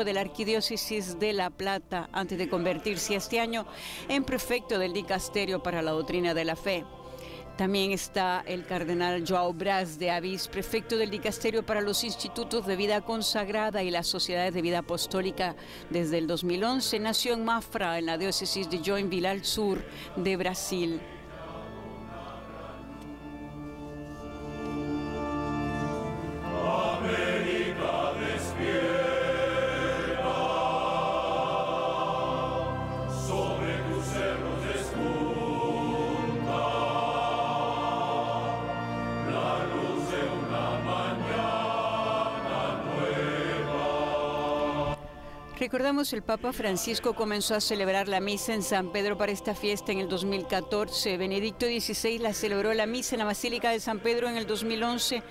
de la Arquidiócesis de La Plata antes de convertirse este año en prefecto del Dicasterio para la Doctrina de la Fe. También está el cardenal Joao Braz de Avis, prefecto del Dicasterio para los Institutos de Vida Consagrada y las Sociedades de Vida Apostólica desde el 2011. Nació en Mafra, en la diócesis de Joinville al sur de Brasil. Recordamos el Papa Francisco comenzó a celebrar la misa en San Pedro para esta fiesta en el 2014. Benedicto XVI la celebró la misa en la Basílica de San Pedro en el 2011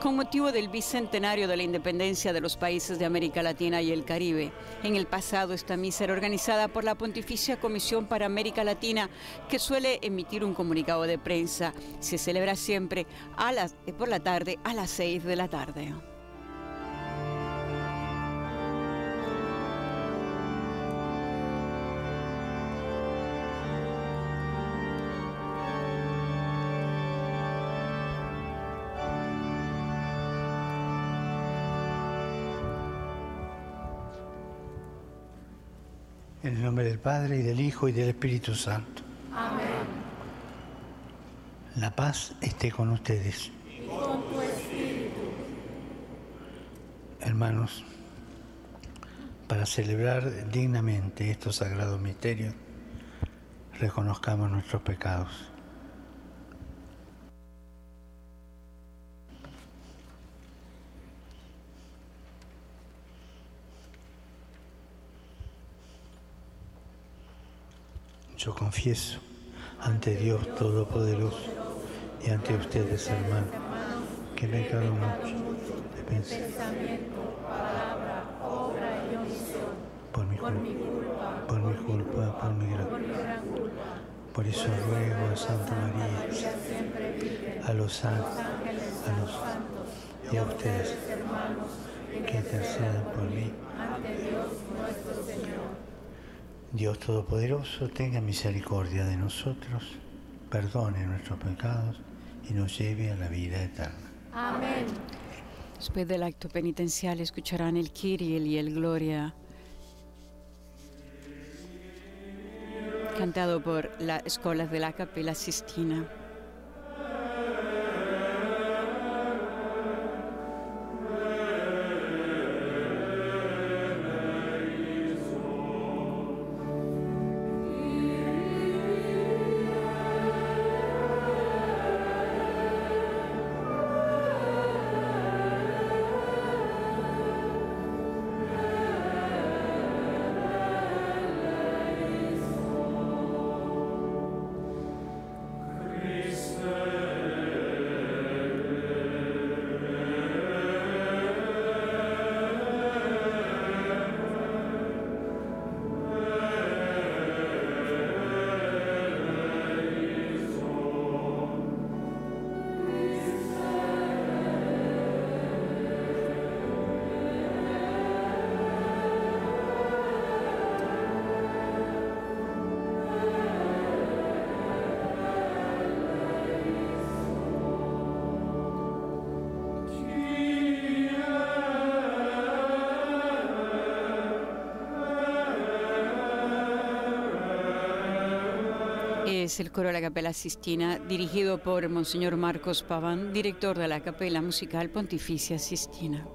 con motivo del bicentenario de la independencia de los países de América Latina y el Caribe. En el pasado esta misa era organizada por la Pontificia Comisión para América Latina que suele emitir un comunicado de prensa. Se celebra siempre a por la tarde a las 6 de la tarde. Nombre del Padre y del Hijo y del Espíritu Santo. Amén. La paz esté con ustedes. Y con tu espíritu. Hermanos, para celebrar dignamente estos sagrados misterios, reconozcamos nuestros pecados. Yo confieso ante Dios Todopoderoso y ante ustedes, hermanos, que me he mucho de Pensamiento, por mi culpa, por mi culpa, por mi gran. culpa. Por eso ruego a Santa María, a los santos. y a ustedes, que intercedan por mí. Ante Dios nuestro Señor. Dios Todopoderoso, tenga misericordia de nosotros, perdone nuestros pecados y nos lleve a la vida eterna. Amén. Después del acto penitencial escucharán el Kyrie y el Gloria, cantado por la Escuela de la Capella Sistina. Es el coro de la Capella Sistina, dirigido por Monseñor Marcos Paván, director de la Capella Musical Pontificia Sistina.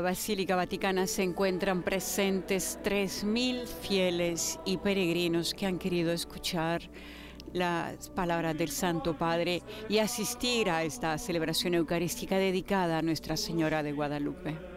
Basílica Vaticana se encuentran presentes 3.000 fieles y peregrinos que han querido escuchar las palabras del Santo Padre y asistir a esta celebración eucarística dedicada a Nuestra Señora de Guadalupe.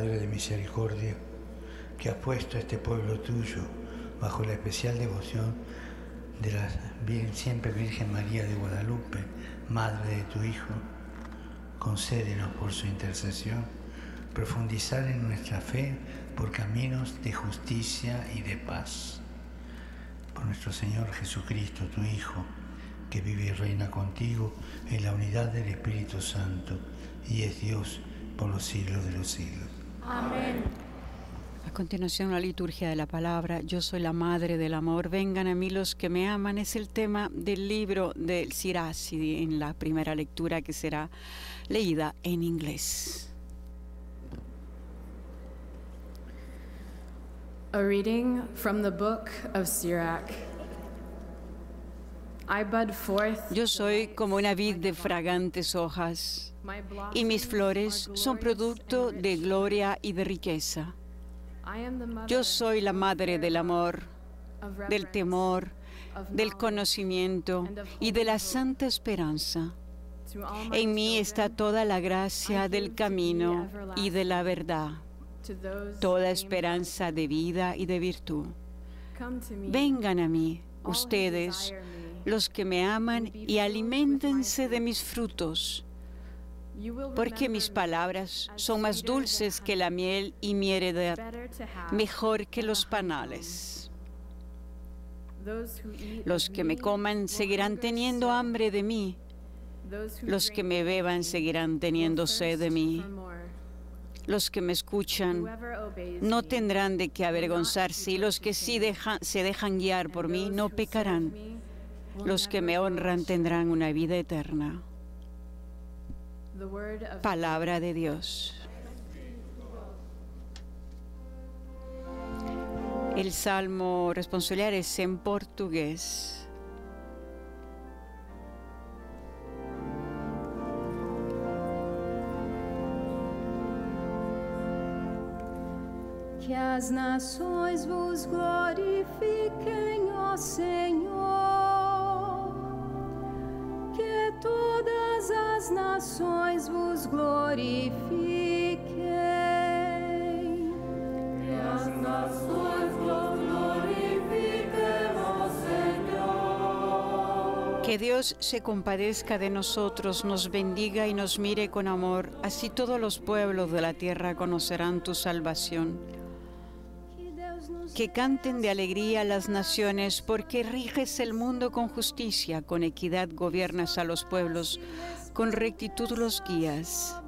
Padre de misericordia, que has puesto a este pueblo tuyo bajo la especial devoción de la siempre Virgen María de Guadalupe, Madre de tu Hijo, concédenos por su intercesión profundizar en nuestra fe por caminos de justicia y de paz. Por nuestro Señor Jesucristo, tu Hijo, que vive y reina contigo en la unidad del Espíritu Santo y es Dios por los siglos de los siglos. Amén. A continuación, la liturgia de la palabra, Yo soy la madre del amor, vengan a mí los que me aman, es el tema del libro del Siracidi en la primera lectura que será leída en inglés. A reading from the book of Sirach. I bud forth, Yo soy como una vid de fragantes hojas, y mis flores son producto de gloria y de riqueza. Yo soy la madre del amor, del temor, del conocimiento y de la santa esperanza. En mí está toda la gracia del camino y de la verdad, toda esperanza de vida y de virtud. Vengan a mí, ustedes, los que me aman, y aliméntense de mis frutos, porque mis palabras as son más dulces que la miel y mi heredad, mejor que los panales. Los que me coman seguirán teniendo hambre de mí, los que me beban seguirán teniendo sed de mí. Los que me escuchan no tendrán de qué avergonzarse y los que sí se dejan guiar por mí no pecarán. Los que me honran tendrán una vida eterna. The word of Palabra de Dios. El salmo responsorial es en portugués. Que as nações vos glorifiquem, ó Senhor. Nações vos glorifiquem. Que as nações vos glorifiquem, ó Senhor. Que Dios se compadezca de nosotros, nos bendiga y nos mire con amor. Así todos los pueblos de la tierra conocerán tu salvación. Que canten de alegría las naciones, porque riges el mundo con justicia, con equidad gobiernas a los pueblos, con rectitud los guías.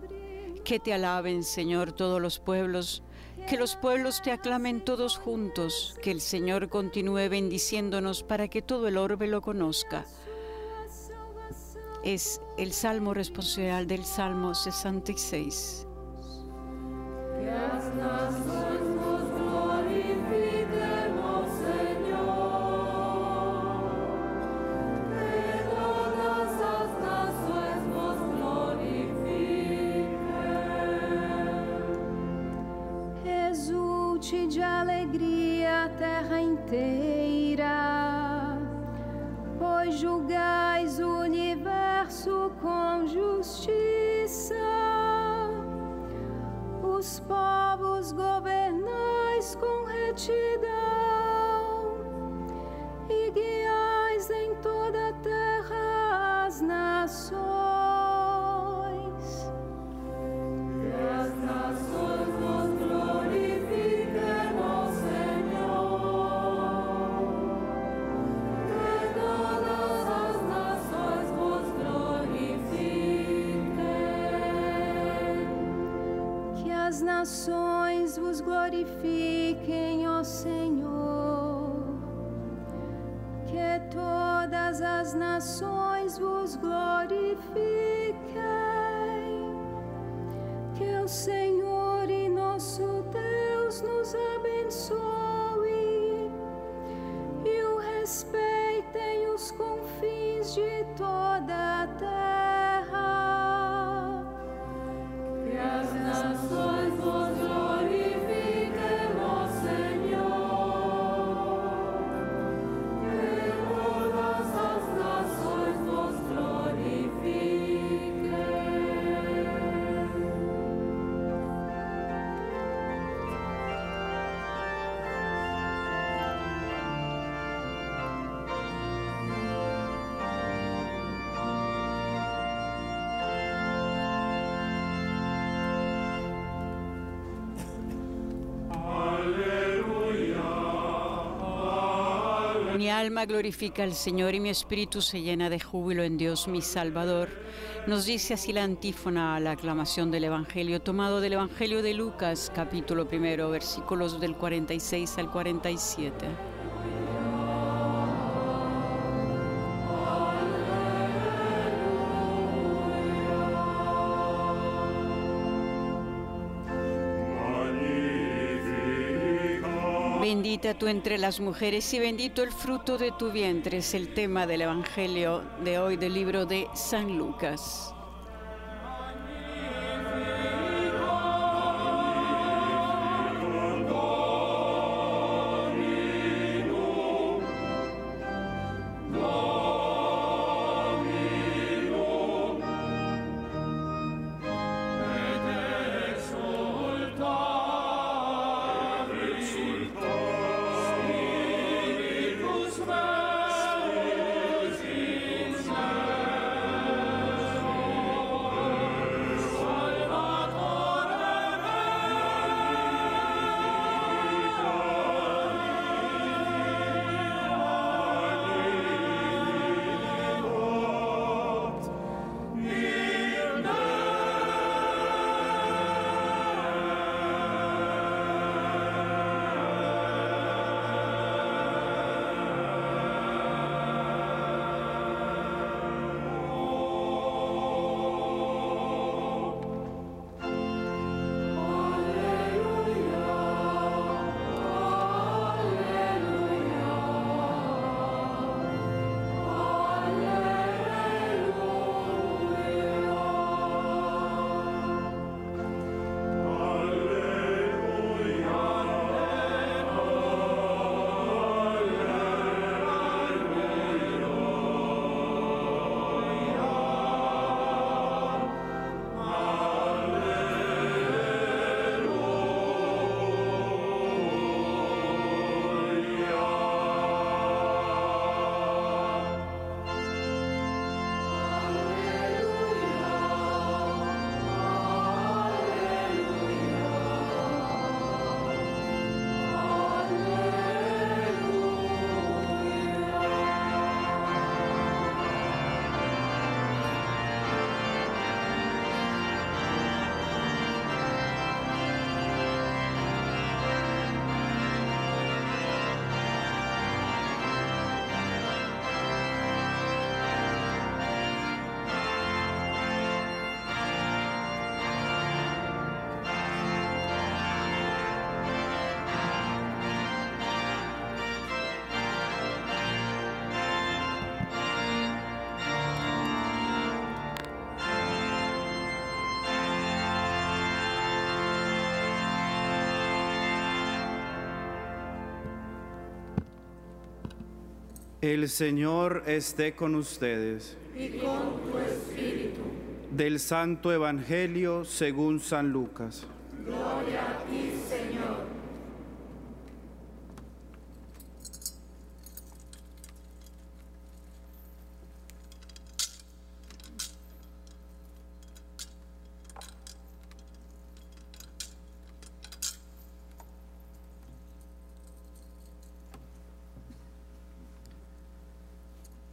Que te alaben, Señor, todos los pueblos, que los pueblos te aclamen todos juntos, que el Señor continúe bendiciéndonos para que todo el orbe lo conozca. Es el salmo responsorial del Salmo 66. terra inteira. Pois julgais o universo com justiça, os povos governais com retidão e guiais em toda a terra as nações. As nações vos glorifiquem, ó Senhor. Que todas as nações vos glorifiquem. Que o Senhor e nosso Deus nos abençoe e o respeitem os confins de toda a terra. Alma glorifica al Señor y mi espíritu se llena de júbilo en Dios mi Salvador. Nos dice así la antífona a la aclamación del Evangelio, tomado del Evangelio de Lucas, capítulo primero, versículos del 46 al 47. Bendita tú entre las mujeres y bendito el fruto de tu vientre, es el tema del Evangelio de hoy del libro de San Lucas. El Señor esté con ustedes. y con tu espíritu. Del Santo Evangelio según San Lucas.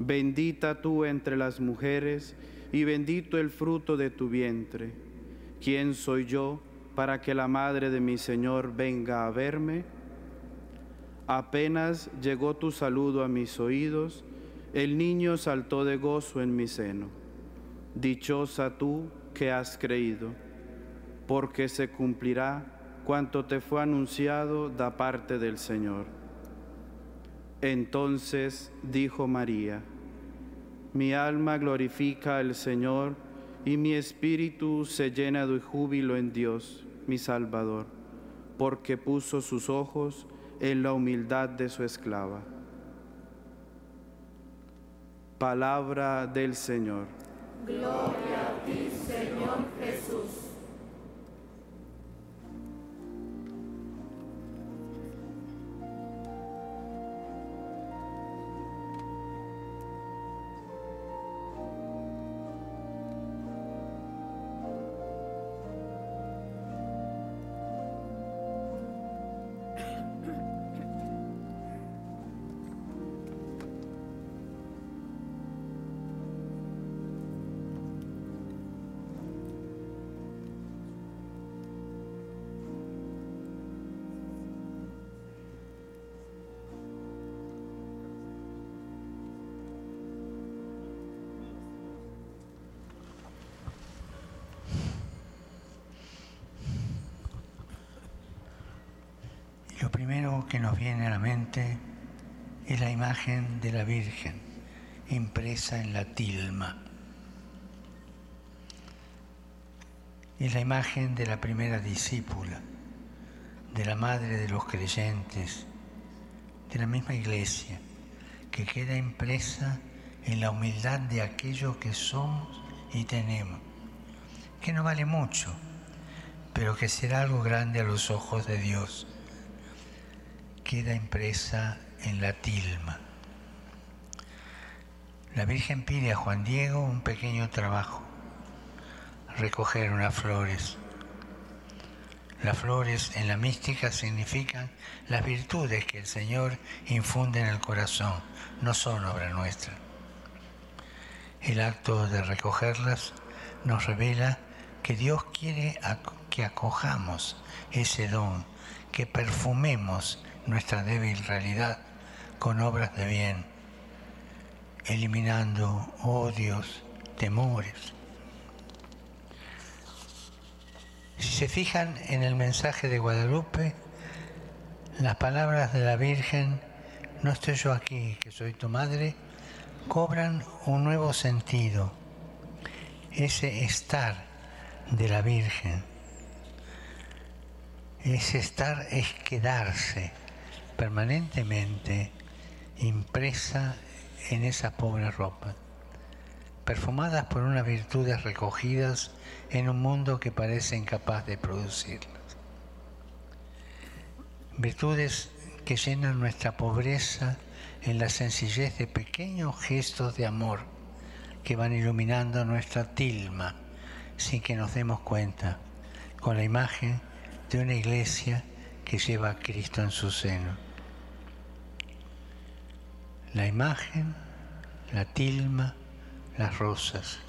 Bendita tú entre las mujeres y bendito el fruto de tu vientre. ¿Quién soy yo para que la madre de mi Señor venga a verme? Apenas llegó tu saludo a mis oídos, el niño saltó de gozo en mi seno. Dichosa tú que has creído, porque se cumplirá cuanto te fue anunciado da parte del Señor. Entonces dijo María, mi alma glorifica al Señor y mi espíritu se llena de júbilo en Dios, mi Salvador, porque puso sus ojos en la humildad de su esclava. Palabra del Señor. Gloria a ti, Señor Jesús. Que nos viene a la mente es la imagen de la Virgen impresa en la tilma. Es la imagen de la primera discípula, de la madre de los creyentes, de la misma iglesia, que queda impresa en la humildad de aquello que somos y tenemos, que no vale mucho, pero que será algo grande a los ojos de Dios queda impresa en la tilma. La Virgen pide a Juan Diego un pequeño trabajo, recoger unas flores. Las flores en la mística significan las virtudes que el Señor infunde en el corazón, no son obra nuestra. El acto de recogerlas nos revela que Dios quiere que acojamos ese don, que perfumemos nuestra débil realidad con obras de bien, eliminando odios, temores. Si se fijan en el mensaje de Guadalupe, las palabras de la Virgen, no estoy yo aquí, que soy tu madre, cobran un nuevo sentido. Ese estar de la Virgen, ese estar es quedarse permanentemente impresa en esa pobre ropa, perfumadas por unas virtudes recogidas en un mundo que parece incapaz de producirlas. Virtudes que llenan nuestra pobreza en la sencillez de pequeños gestos de amor que van iluminando nuestra tilma sin que nos demos cuenta, con la imagen de una iglesia que lleva a Cristo en su seno la imagen, la tilma, las rosas.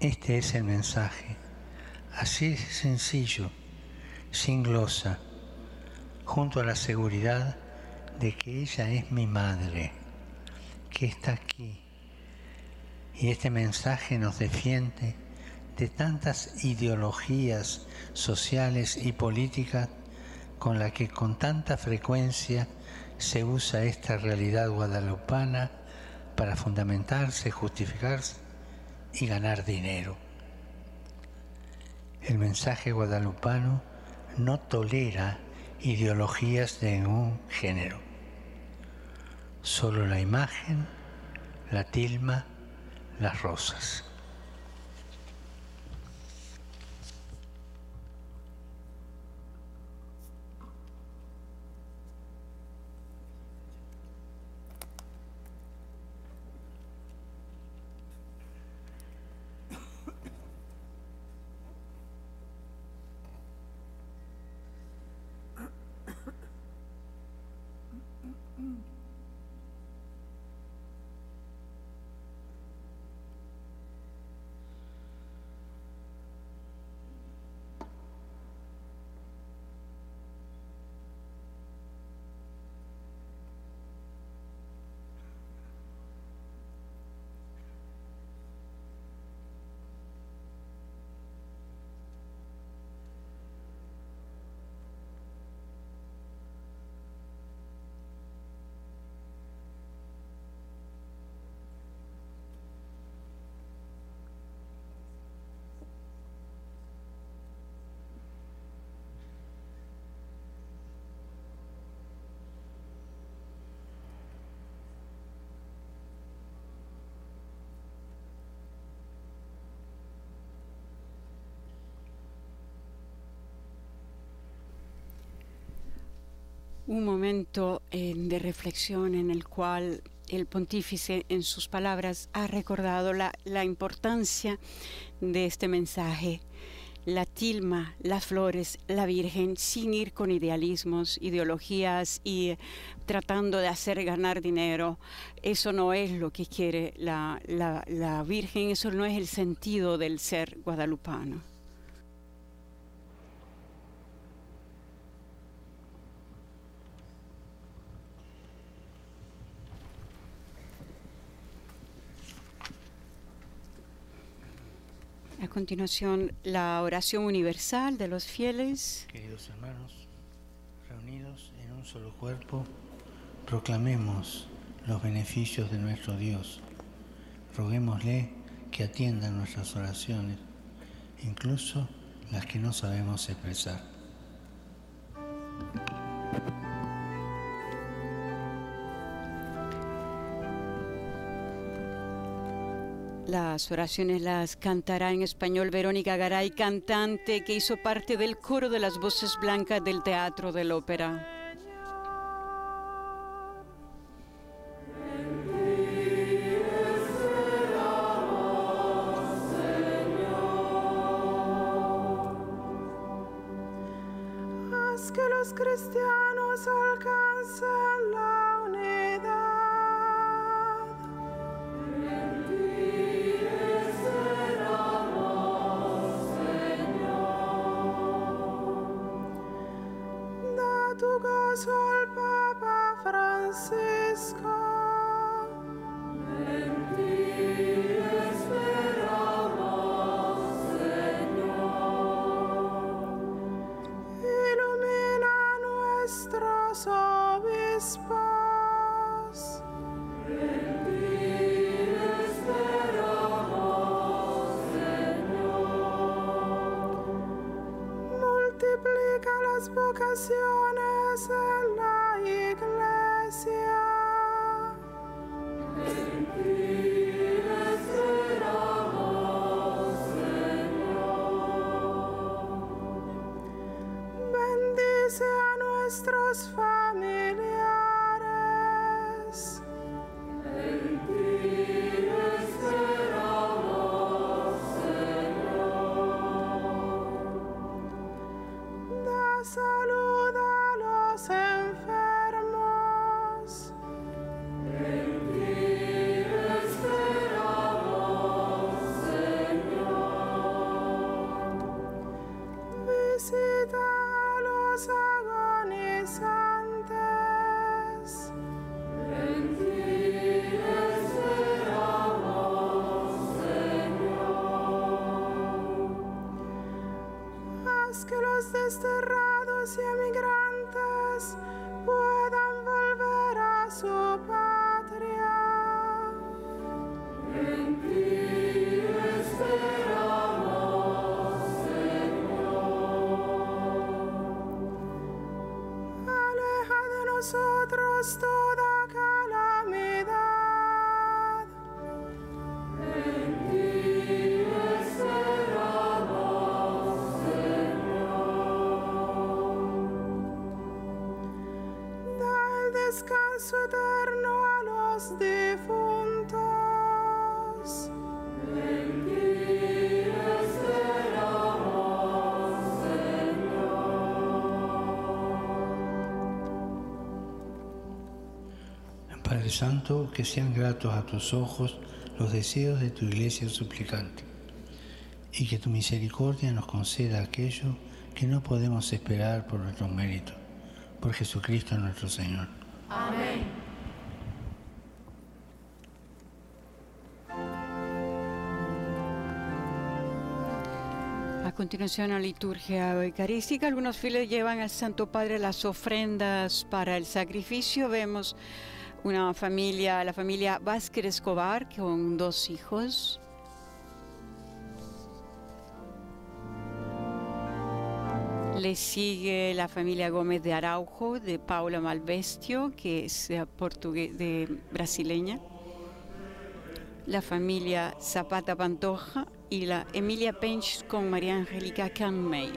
Este es el mensaje, así sencillo, sin glosa, junto a la seguridad de que ella es mi madre, que está aquí. Y este mensaje nos defiende de tantas ideologías sociales y políticas con las que con tanta frecuencia se usa esta realidad guadalupana para fundamentarse, justificarse y ganar dinero. El mensaje guadalupano no tolera ideologías de ningún género. Solo la imagen, la tilma, las rosas. Un momento eh, de reflexión en el cual el pontífice en sus palabras ha recordado la, la importancia de este mensaje. La tilma, las flores, la Virgen, sin ir con idealismos, ideologías y tratando de hacer ganar dinero. Eso no es lo que quiere la, la Virgen, eso no es el sentido del ser guadalupano. A continuación, la oración universal de los fieles. Queridos hermanos, reunidos en un solo cuerpo, proclamemos los beneficios de nuestro Dios. Roguémosle que atienda nuestras oraciones, incluso las que no sabemos expresar. Las oraciones las cantará en español Verónica Garay, cantante que hizo parte del coro de las voces blancas del Teatro de la Ópera. Bendice a nuestros familiares. Que sean gratos a tus ojos los deseos de tu iglesia suplicante, y que tu misericordia nos conceda aquello que no podemos esperar por nuestros méritos. Por Jesucristo nuestro Señor. A continuación, la liturgia eucarística. Algunos fieles llevan al Santo Padre las ofrendas para el sacrificio. Vemos una familia, la familia Vázquez Escobar, con dos hijos. Le sigue la familia Gómez de Araujo, de Paula Malvestio, que es eh, portugue- de brasileña. La familia Zapata Pantoja y la Emilia Pench con María Angélica Canmey.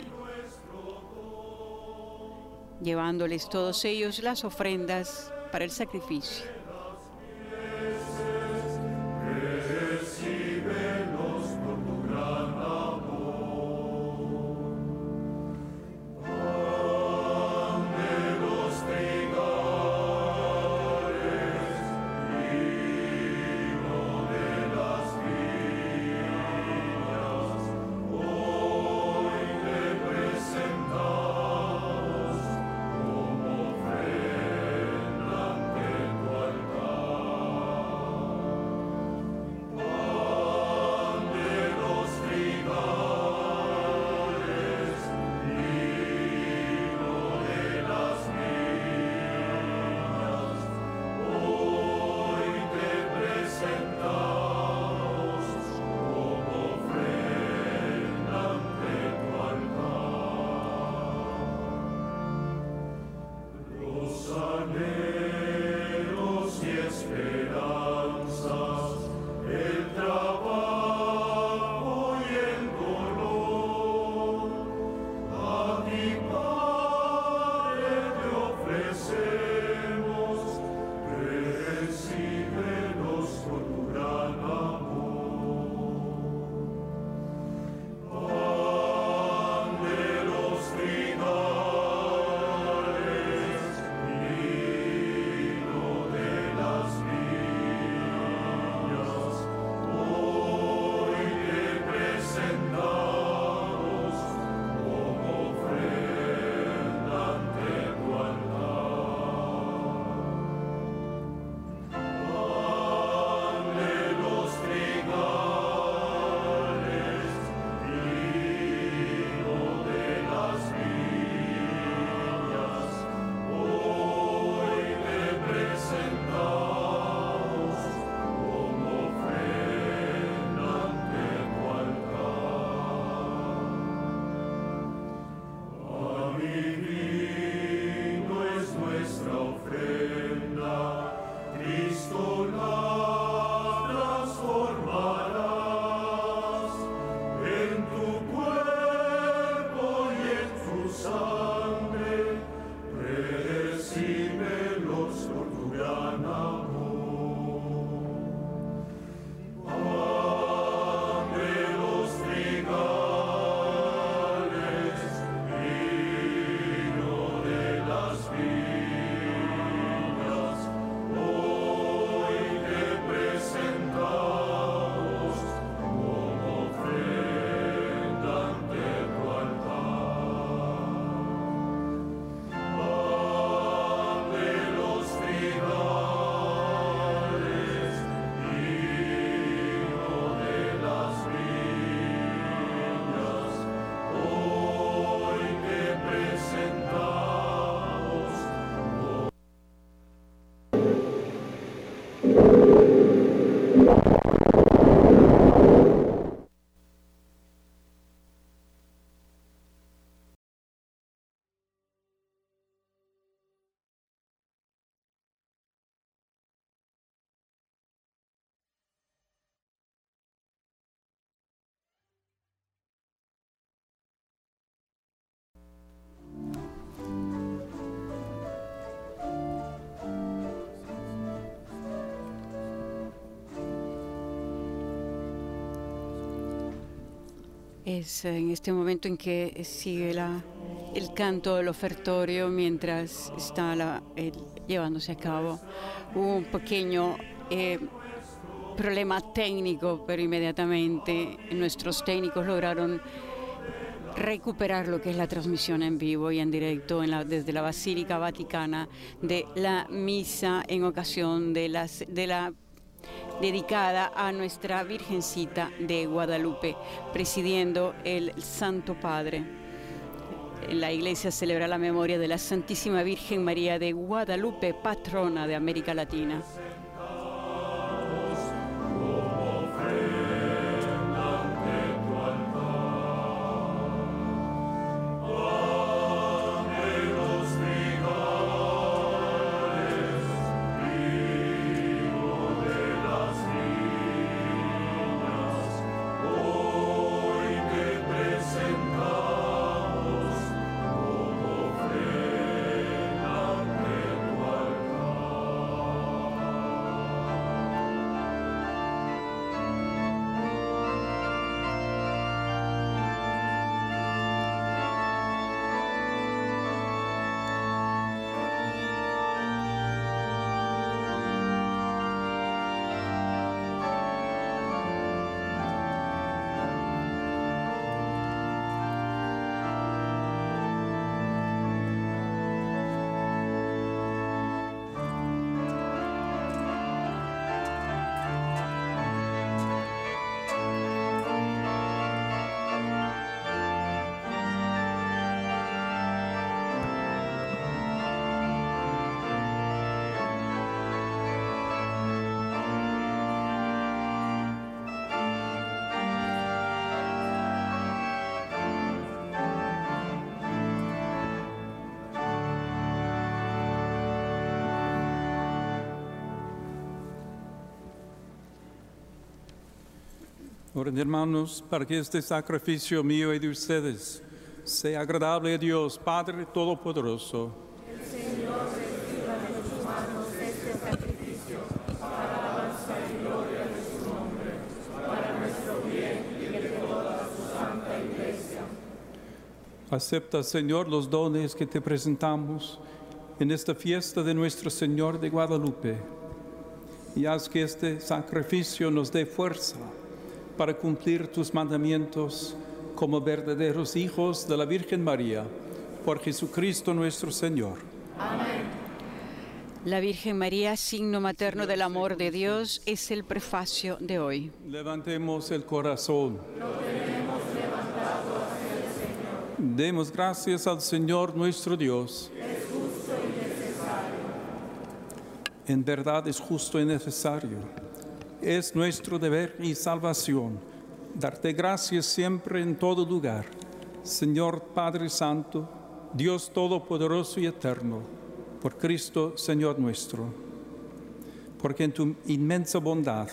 llevándoles todos ellos las ofrendas para el sacrificio. Es en este momento en que sigue la, el canto del ofertorio mientras está la, el, llevándose a cabo. Un pequeño eh, problema técnico, pero inmediatamente nuestros técnicos lograron recuperar lo que es la transmisión en vivo y en directo en la, desde la Basílica Vaticana de la misa en ocasión de, las, de la dedicada a nuestra Virgencita de Guadalupe, presidiendo el Santo Padre. La iglesia celebra la memoria de la Santísima Virgen María de Guadalupe, patrona de América Latina. Oren hermanos, para que este sacrificio mío y de ustedes sea agradable a Dios, Padre Todopoderoso. Acepta, Señor, los dones que te presentamos en esta fiesta de nuestro Señor de Guadalupe y haz que este sacrificio nos dé fuerza para cumplir tus mandamientos como verdaderos hijos de la Virgen María, por Jesucristo nuestro Señor. La Virgen María, signo materno del amor de Dios, es el prefacio de hoy. Levantemos el corazón. Demos gracias al Señor nuestro Dios. En verdad es justo y necesario. Es nuestro deber y salvación darte gracias siempre en todo lugar. Señor Padre Santo, Dios Todopoderoso y Eterno, por Cristo Señor nuestro. Porque en tu inmensa bondad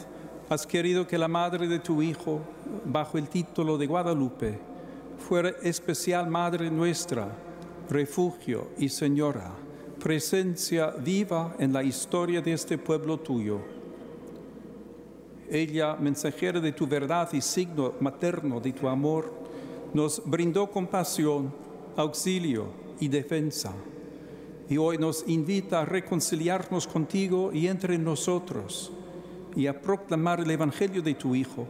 has querido que la madre de tu Hijo, bajo el título de Guadalupe, fuera especial Madre nuestra, refugio y Señora, presencia viva en la historia de este pueblo tuyo. Ella, mensajera de tu verdad y signo materno de tu amor, nos brindó compasión, auxilio y defensa. Y hoy nos invita a reconciliarnos contigo y entre nosotros y a proclamar el Evangelio de tu Hijo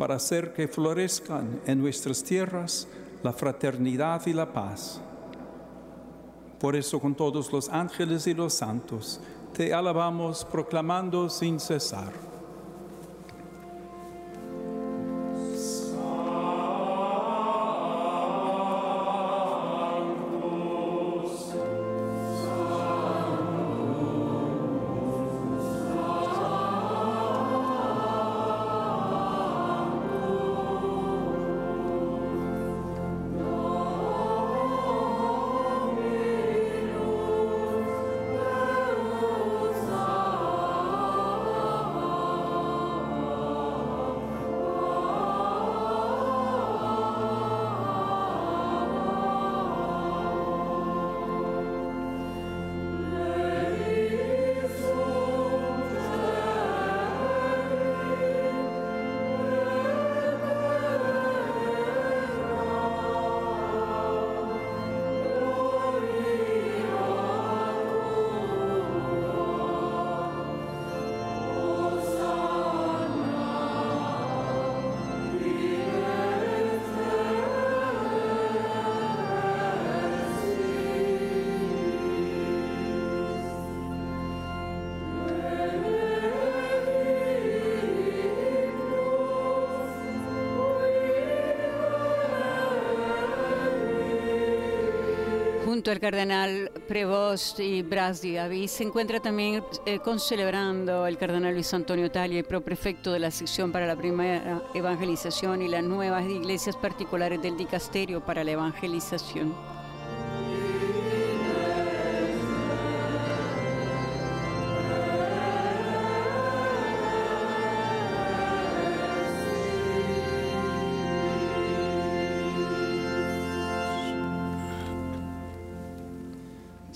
para hacer que florezcan en nuestras tierras la fraternidad y la paz. Por eso con todos los ángeles y los santos te alabamos proclamando sin cesar. Junto al cardenal Prevost y Bras Diaby se encuentra también eh, concelebrando el cardenal Luis Antonio Talia, el proprefecto de la sección para la primera evangelización y las nuevas iglesias particulares del dicasterio para la evangelización.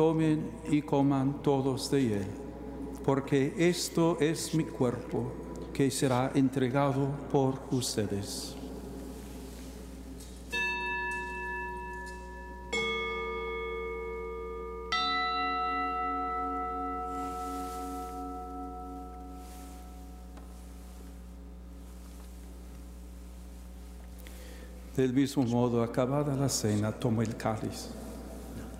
Tomen y coman todos de él, porque esto es mi cuerpo que será entregado por ustedes. Del mismo modo, acabada la cena, toma el cáliz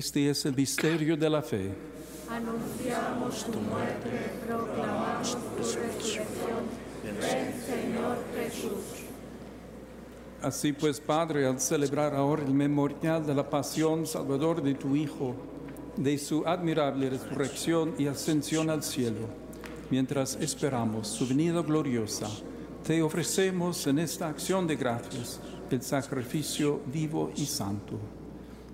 Este es el misterio de la fe. Anunciamos tu muerte, proclamamos tu resurrección. Ven, Señor Jesús. Así pues, Padre, al celebrar ahora el memorial de la pasión salvador de tu Hijo, de su admirable resurrección y ascensión al cielo, mientras esperamos su venida gloriosa, te ofrecemos en esta acción de gracias el sacrificio vivo y santo.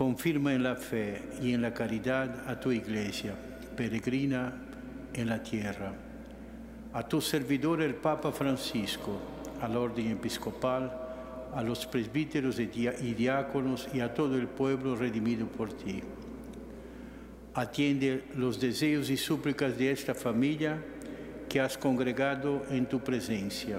Confirma en la fe y en la caridad a tu iglesia, peregrina en la tierra, a tu servidor el Papa Francisco, al orden episcopal, a los presbíteros y diáconos y a todo el pueblo redimido por ti. Atiende los deseos y súplicas de esta familia que has congregado en tu presencia.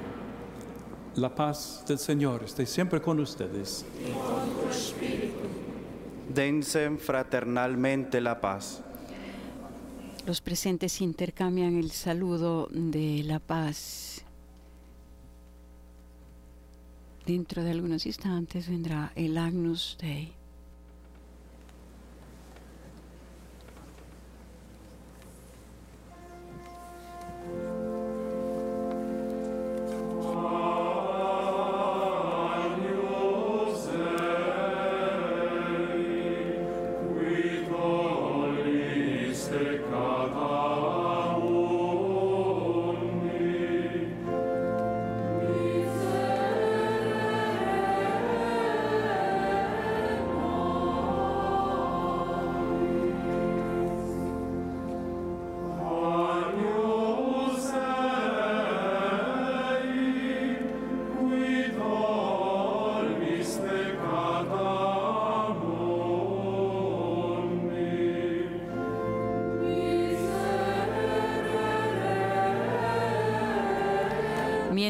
La paz del Señor esté siempre con ustedes. Y con tu espíritu. Dense fraternalmente la paz. Los presentes intercambian el saludo de la paz. Dentro de algunos instantes vendrá el Agnus Dei.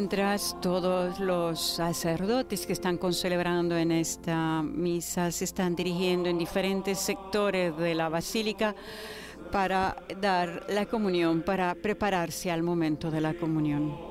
Mientras todos los sacerdotes que están concelebrando en esta misa se están dirigiendo en diferentes sectores de la basílica para dar la comunión, para prepararse al momento de la comunión.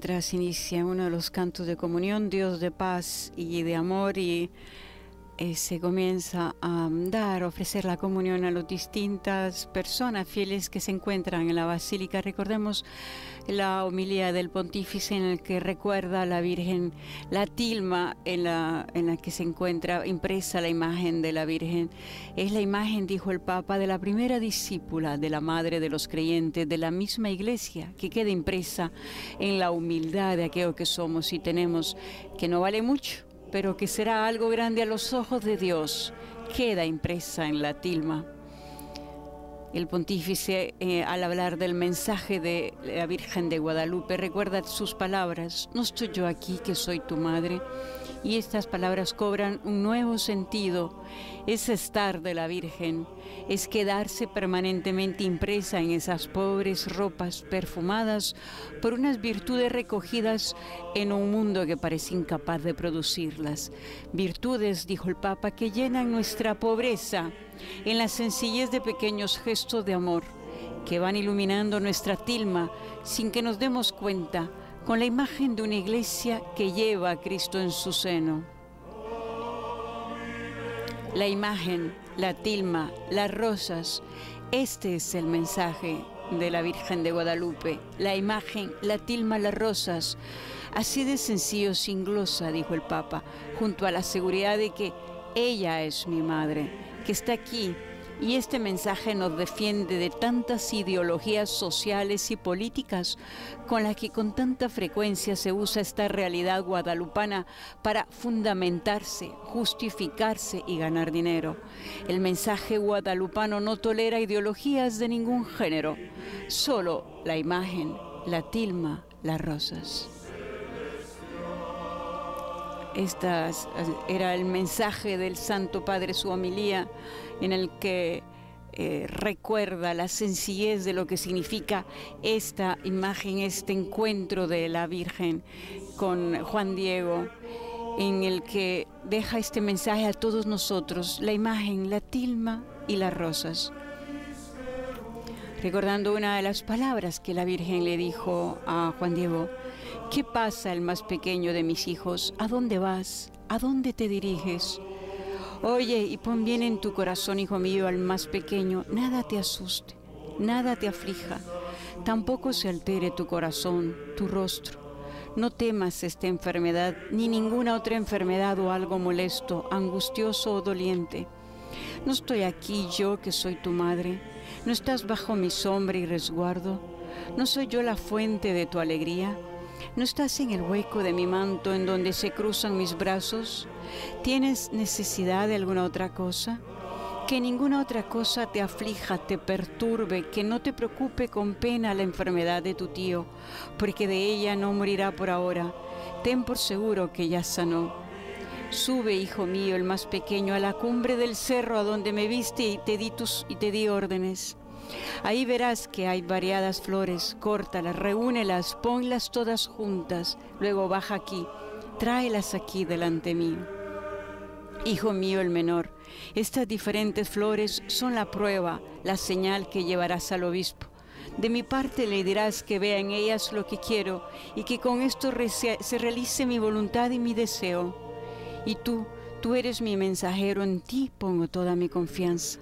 Mientras inicia uno de los cantos de comunión, Dios de paz y de amor, y eh, se comienza a dar, ofrecer la comunión a las distintas personas fieles que se encuentran en la basílica. Recordemos la homilía del pontífice en el que recuerda a la Virgen la tilma en la, en la que se encuentra impresa la imagen de la Virgen. Es la imagen, dijo el Papa, de la primera discípula de la Madre de los creyentes, de la misma iglesia, que queda impresa en la humildad de aquello que somos y tenemos, que no vale mucho, pero que será algo grande a los ojos de Dios, queda impresa en la tilma. El pontífice, eh, al hablar del mensaje de la Virgen de Guadalupe, recuerda sus palabras, no estoy yo aquí que soy tu madre, y estas palabras cobran un nuevo sentido. Es estar de la Virgen, es quedarse permanentemente impresa en esas pobres ropas perfumadas por unas virtudes recogidas en un mundo que parece incapaz de producirlas. Virtudes, dijo el Papa, que llenan nuestra pobreza en la sencillez de pequeños gestos de amor que van iluminando nuestra tilma sin que nos demos cuenta con la imagen de una iglesia que lleva a Cristo en su seno. La imagen, la tilma, las rosas, este es el mensaje de la Virgen de Guadalupe. La imagen, la tilma, las rosas. Así de sencillo, sin glosa, dijo el Papa, junto a la seguridad de que ella es mi madre, que está aquí y este mensaje nos defiende de tantas ideologías sociales y políticas con las que con tanta frecuencia se usa esta realidad guadalupana para fundamentarse, justificarse y ganar dinero. El mensaje guadalupano no tolera ideologías de ningún género, solo la imagen, la tilma, las rosas. Estas era el mensaje del Santo Padre, su homilía, en el que eh, recuerda la sencillez de lo que significa esta imagen, este encuentro de la Virgen con Juan Diego. en el que deja este mensaje a todos nosotros, la imagen, la tilma y las rosas. Recordando una de las palabras que la Virgen le dijo a Juan Diego, ¿qué pasa el más pequeño de mis hijos? ¿A dónde vas? ¿A dónde te diriges? Oye, y pon bien en tu corazón, hijo mío, al más pequeño, nada te asuste, nada te aflija, tampoco se altere tu corazón, tu rostro. No temas esta enfermedad, ni ninguna otra enfermedad o algo molesto, angustioso o doliente. No estoy aquí yo que soy tu madre, no estás bajo mi sombra y resguardo, no soy yo la fuente de tu alegría. ¿No estás en el hueco de mi manto en donde se cruzan mis brazos? ¿Tienes necesidad de alguna otra cosa? Que ninguna otra cosa te aflija, te perturbe, que no te preocupe con pena la enfermedad de tu tío, porque de ella no morirá por ahora. Ten por seguro que ya sanó. Sube, hijo mío, el más pequeño, a la cumbre del cerro a donde me viste y te di, tus, y te di órdenes. Ahí verás que hay variadas flores, córtalas, reúnelas, ponlas todas juntas, luego baja aquí, tráelas aquí delante mío. Hijo mío el menor, estas diferentes flores son la prueba, la señal que llevarás al obispo. De mi parte le dirás que vea en ellas lo que quiero y que con esto se realice mi voluntad y mi deseo. Y tú, tú eres mi mensajero, en ti pongo toda mi confianza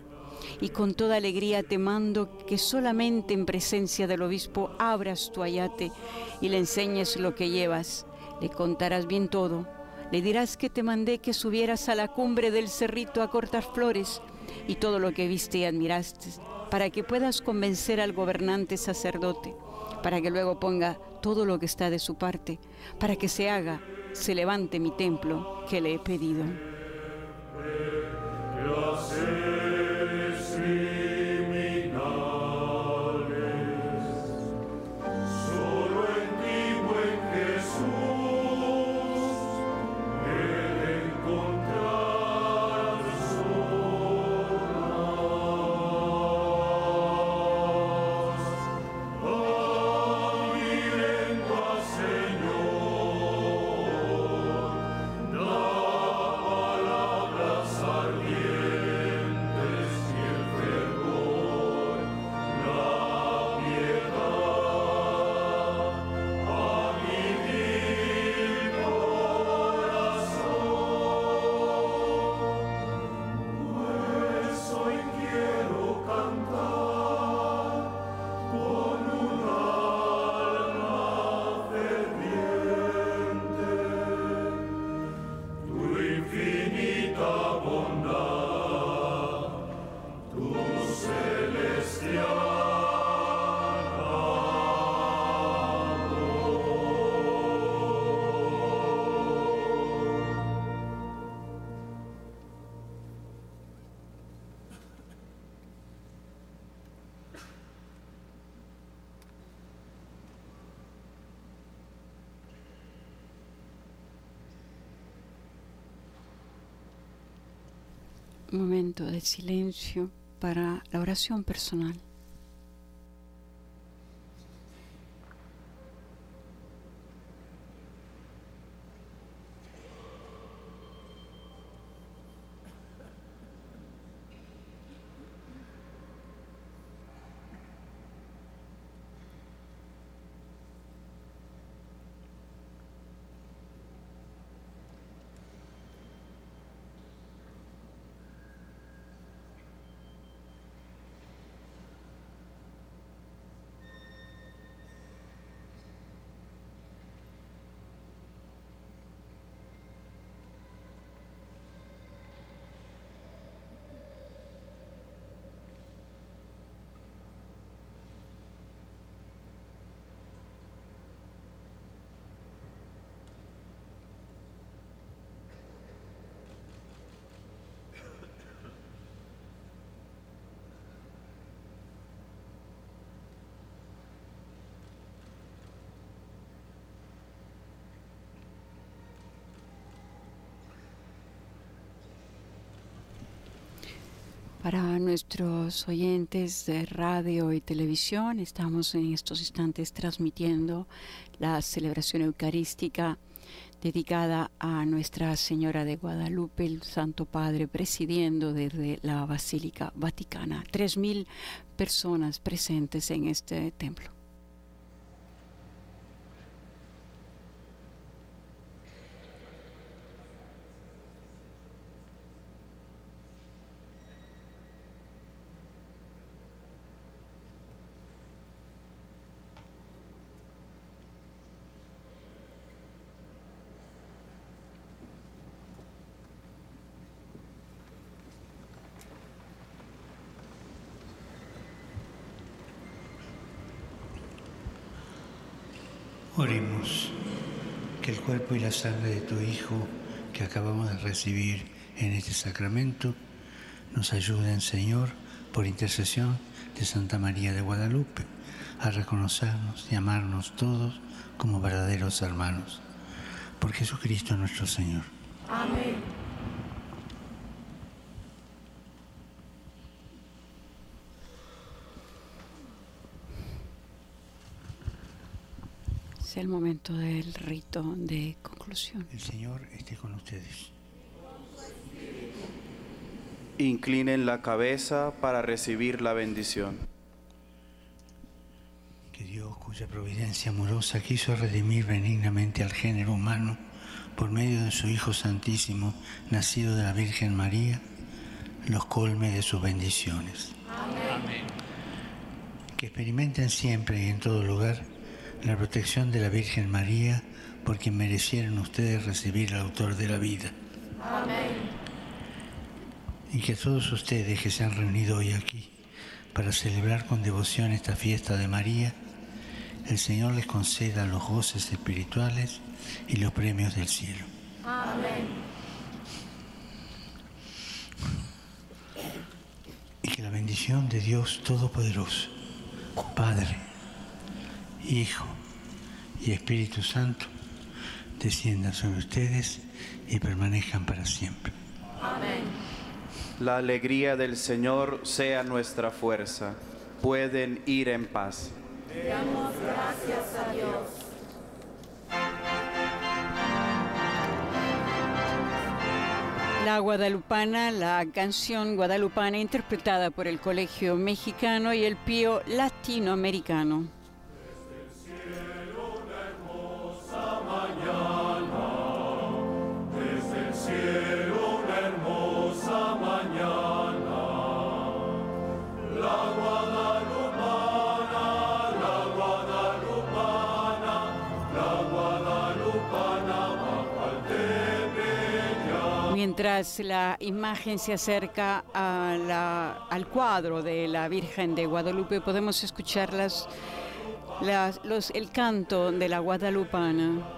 y con toda alegría te mando que solamente en presencia del obispo abras tu ayate y le enseñes lo que llevas. Le contarás bien todo. Le dirás que te mandé que subieras a la cumbre del cerrito a cortar flores y todo lo que viste y admiraste, para que puedas convencer al gobernante sacerdote, para que luego ponga todo lo que está de su parte, para que se haga, se levante mi templo que le he pedido. Momento de silencio para la oración personal. Para nuestros oyentes de radio y televisión, estamos en estos instantes transmitiendo la celebración eucarística dedicada a Nuestra Señora de Guadalupe, el Santo Padre presidiendo desde la Basílica Vaticana. Tres mil personas presentes en este templo. Oremos que el y la sangre de tu Hijo que acabamos de recibir en este sacramento nos ayuden, Señor, por intercesión de Santa María de Guadalupe, a reconocernos y amarnos todos como verdaderos hermanos. Por Jesucristo nuestro Señor. Amén. Es el momento del rito de conclusión. El Señor esté con ustedes. Inclinen la cabeza para recibir la bendición. Que Dios, cuya providencia amorosa quiso redimir benignamente al género humano por medio de su Hijo Santísimo, nacido de la Virgen María, los colme de sus bendiciones. Amén. Que experimenten siempre y en todo lugar la protección de la Virgen María, por quien merecieron ustedes recibir al autor de la vida. Amén. Y que todos ustedes que se han reunido hoy aquí para celebrar con devoción esta fiesta de María, el Señor les conceda los goces espirituales y los premios del cielo. Amén. Y que la bendición de Dios Todopoderoso, Padre, Hijo y Espíritu Santo, descienda sobre ustedes y permanezcan para siempre. Amén. La alegría del Señor sea nuestra fuerza. Pueden ir en paz. Damos gracias a Dios. La guadalupana, la canción guadalupana interpretada por el Colegio Mexicano y el Pío Latinoamericano. Mientras la imagen se acerca a la- al cuadro de la Virgen de Guadalupe, podemos escuchar las, las- los, el canto de la guadalupana.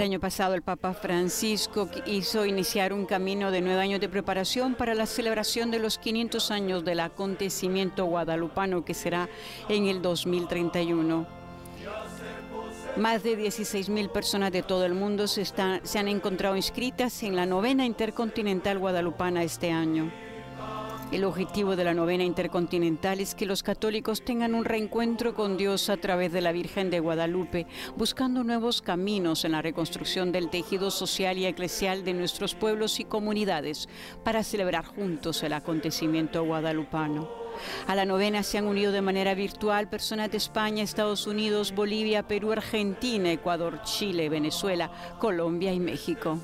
El año pasado el Papa Francisco hizo iniciar un camino de nueve años de preparación para la celebración de los 500 años del acontecimiento guadalupano que será en el 2031. Más de 16.000 personas de todo el mundo se, se han encontrado inscritas en la novena intercontinental guadalupana este año. El objetivo de la novena intercontinental es que los católicos tengan un reencuentro con Dios a través de la Virgen de Guadalupe, buscando nuevos caminos en la reconstrucción del tejido social y eclesial de nuestros pueblos y comunidades para celebrar juntos el acontecimiento guadalupano. A la novena se han unido de manera virtual personas de España, Estados Unidos, Bolivia, Perú, Argentina, Ecuador, Chile, Venezuela, Colombia y México.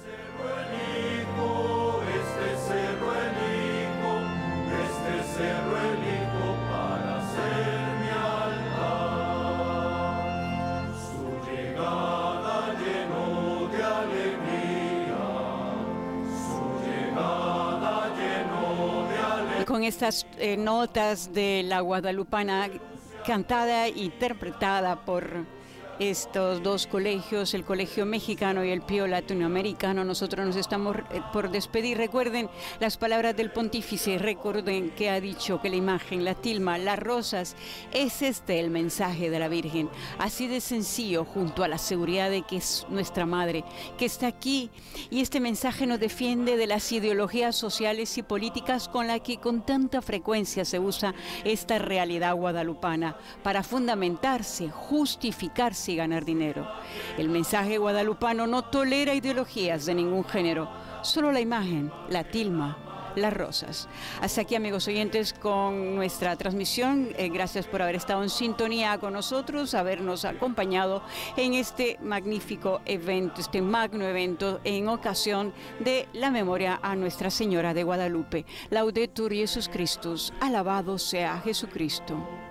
Con estas eh, notas de la guadalupana cantada e interpretada por estos dos colegios, el Colegio Mexicano y el Pío Latinoamericano. Nosotros nos estamos eh, por despedir. Recuerden las palabras del pontífice, recuerden que ha dicho que la imagen, la tilma, las rosas, es este el mensaje de la Virgen. Así de sencillo, junto a la seguridad de que es nuestra madre, que está aquí. Y este mensaje nos defiende de las ideologías sociales y políticas con las que con tanta frecuencia se usa esta realidad guadalupana para fundamentarse, justificarse y ganar dinero. El mensaje guadalupano no tolera ideologías de ningún género, solo la imagen, la tilma, las rosas. Hasta aquí, amigos oyentes, con nuestra transmisión. Eh, gracias por haber estado en sintonía con nosotros, habernos acompañado en este magnífico evento, este magno evento en ocasión de la memoria a Nuestra Señora de Guadalupe. Laudetur Jesus Christus, alabado sea Jesucristo.